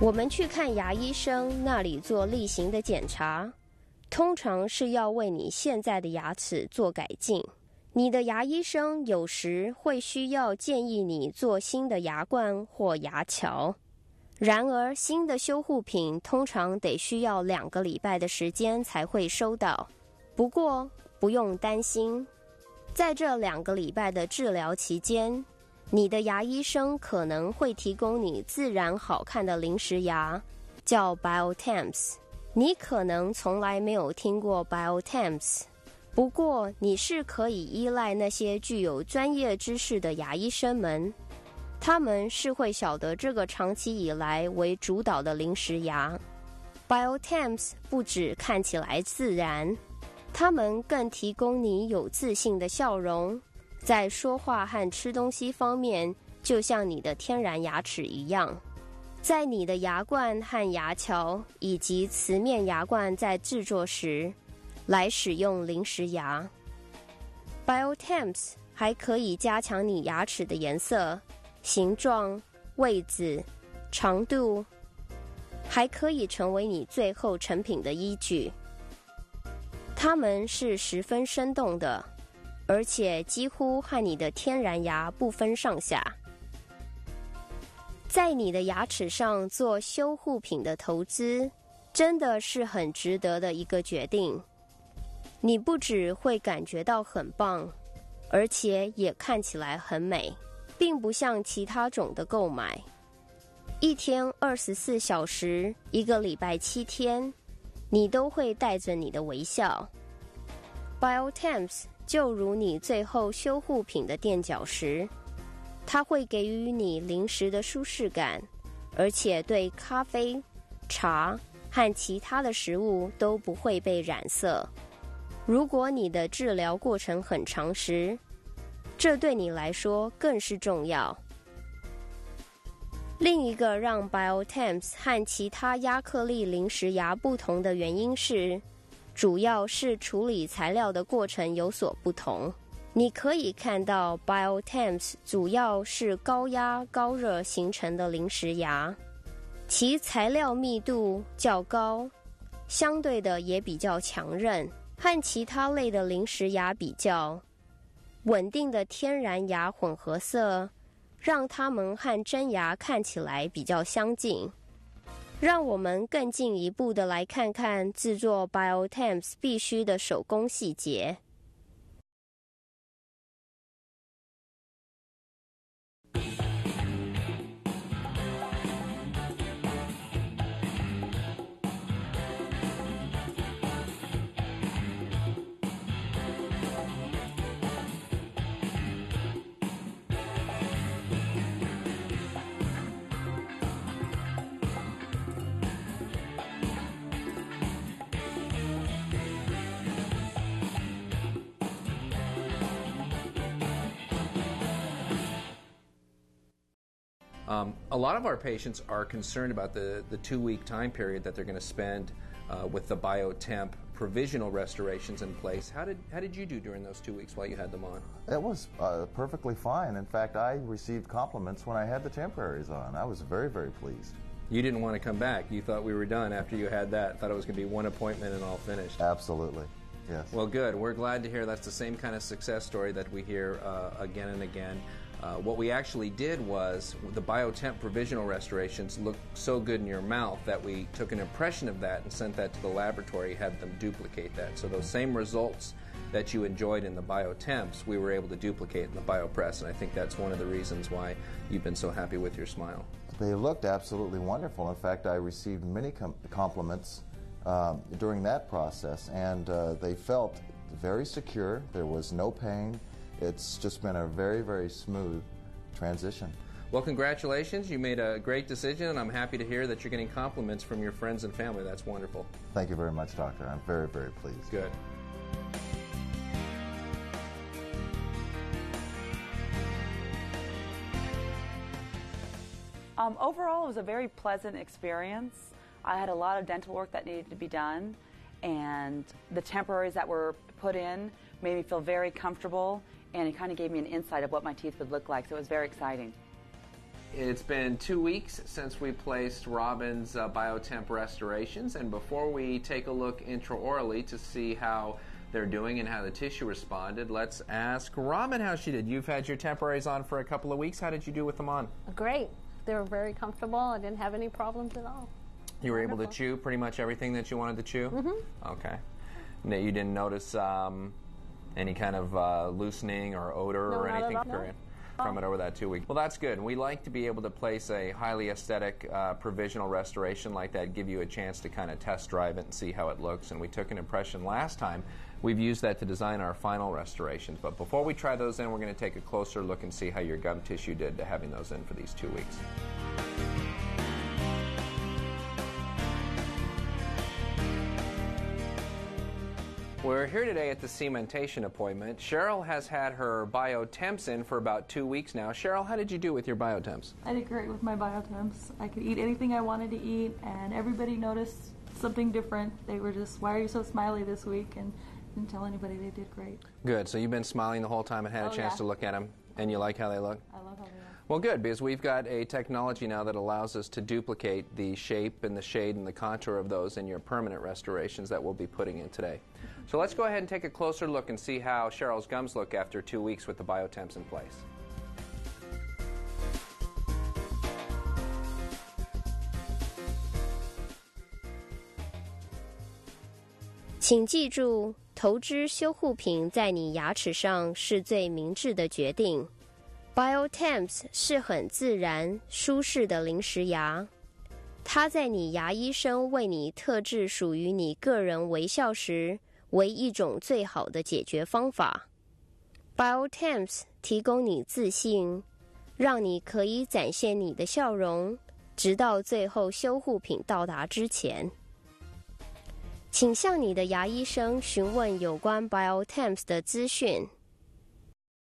我们去看牙医生那里做例行的检查，通常是要为你现在的牙齿做改进。你的牙医生有时会需要建议你做新的牙冠或牙桥。然而，新的修护品通常得需要两个礼拜的时间才会收到。不过，不用担心，在这两个礼拜的治疗期间，你的牙医生可能会提供你自然好看的临时牙，叫 Biotemps。你可能从来没有听过 Biotemps，不过你是可以依赖那些具有专业知识的牙医生们，他们是会晓得这个长期以来为主导的临时牙。Biotemps 不只看起来自然，他们更提供你有自信的笑容。在说话和吃东西方面，就像你的天然牙齿一样。在你的牙冠和牙桥以及瓷面牙冠在制作时，来使用临时牙。Biotemps 还可以加强你牙齿的颜色、形状、位置、长度，还可以成为你最后成品的依据。它们是十分生动的。而且几乎和你的天然牙不分上下。在你的牙齿上做修护品的投资，真的是很值得的一个决定。你不只会感觉到很棒，而且也看起来很美，并不像其他种的购买，一天二十四小时，一个礼拜七天，你都会带着你的微笑。Biotemps。就如你最后修护品的垫脚石，它会给予你临时的舒适感，而且对咖啡、茶和其他的食物都不会被染色。如果你的治疗过程很长时，这对你来说更是重要。另一个让 Biotemps 和其他压克力临时牙不同的原因是。主要是处理材料的过程有所不同。你可以看到，Biotemps 主要是高压高热形成的临时牙，其材料密度较高，相对的也比较强韧。和其他类的临时牙比较，稳定的天然牙混合色让它们和真牙看起来比较相近。让我们更进一步的来看看制作 Biotemps 必须的手工细节。Um, a lot of our patients are concerned about the, the two week time period that they're going to spend uh, with the BioTemp provisional restorations in place. How did, how did you do during those two weeks while you had them on? It was uh, perfectly fine. In fact, I received compliments when I had the temporaries on. I was very, very pleased. You didn't want to come back. You thought we were done after you had that. Thought it was going to be one appointment and all finished. Absolutely. Yes. Well, good. We're glad to hear that's the same kind of success story that we hear uh, again and again. Uh, what we actually did was the biotemp provisional restorations looked so good in your mouth that we took an impression of that and sent that to the laboratory, had them duplicate that. So those same results that you enjoyed in the biotemps, we were able to duplicate in the biopress, and I think that's one of the reasons why you've been so happy with your smile. They looked absolutely wonderful. In fact, I received many com compliments um, during that process, and uh, they felt very secure. There was no pain it's just been a very, very smooth transition. Well, congratulations. You made a great decision, and I'm happy to hear that you're getting compliments from your friends and family. That's wonderful. Thank you very much, Doctor. I'm very, very pleased. Good. Um, overall, it was a very pleasant experience. I had a lot of dental work that needed to be done, and the temporaries that were put in made me feel very comfortable and it kind of gave me an insight of what my teeth would look like, so it was very exciting. It's been two weeks since we placed Robin's uh, biotemp restorations, and before we take a look intraorally to see how they're doing and how the tissue responded, let's ask Robin how she did. You've had your temporaries on for a couple of weeks. How did you do with them on? Great. They were very comfortable. I didn't have any problems at all. You were able to chew pretty much everything that you wanted to chew? Mm-hmm. Okay. No, you didn't notice um, any kind of uh, loosening or odor No, or anything all. No. from- from it over that two weeks. Well, that's good. And we like to be able to place a highly aesthetic uh, provisional restoration like that, give you a chance to kind of test drive it and see how it looks. And we took an impression last time. We've used that to design our final restorations. But before we try those in, we're going to take a closer look and see how your gum tissue did to having those in for these two weeks. We're here today at the cementation appointment. Cheryl has had her biotemps in for about two weeks now. Cheryl, how did you do with your biotemps? I did great with my biotemps. I could eat anything I wanted to eat, and everybody noticed something different. They were just, "Why are you so smiley this week?" and didn't tell anybody. They did great. Good. So you've been smiling the whole time and had a Oh, chance yeah. to look at them, and you like how they look? I love how they look. Well, good, because we've got a technology now that allows us to duplicate the shape and the shade and the contour of those in your permanent restorations that we'll be putting in today. So let's go ahead and take a closer look and see how Cheryl's gums look after two weeks with the biotemps in place. 请记住，投资修护品在你牙齿上是最明智的决定。 Biotemps 是很自然、舒适的临时牙，它在你牙医生为你特制属于你个人微笑时，为一种最好的解决方法。Biotemps 提供你自信，让你可以展现你的笑容，直到最后修护品到达之前。请向你的牙医生询问有关 Biotemps 的资讯。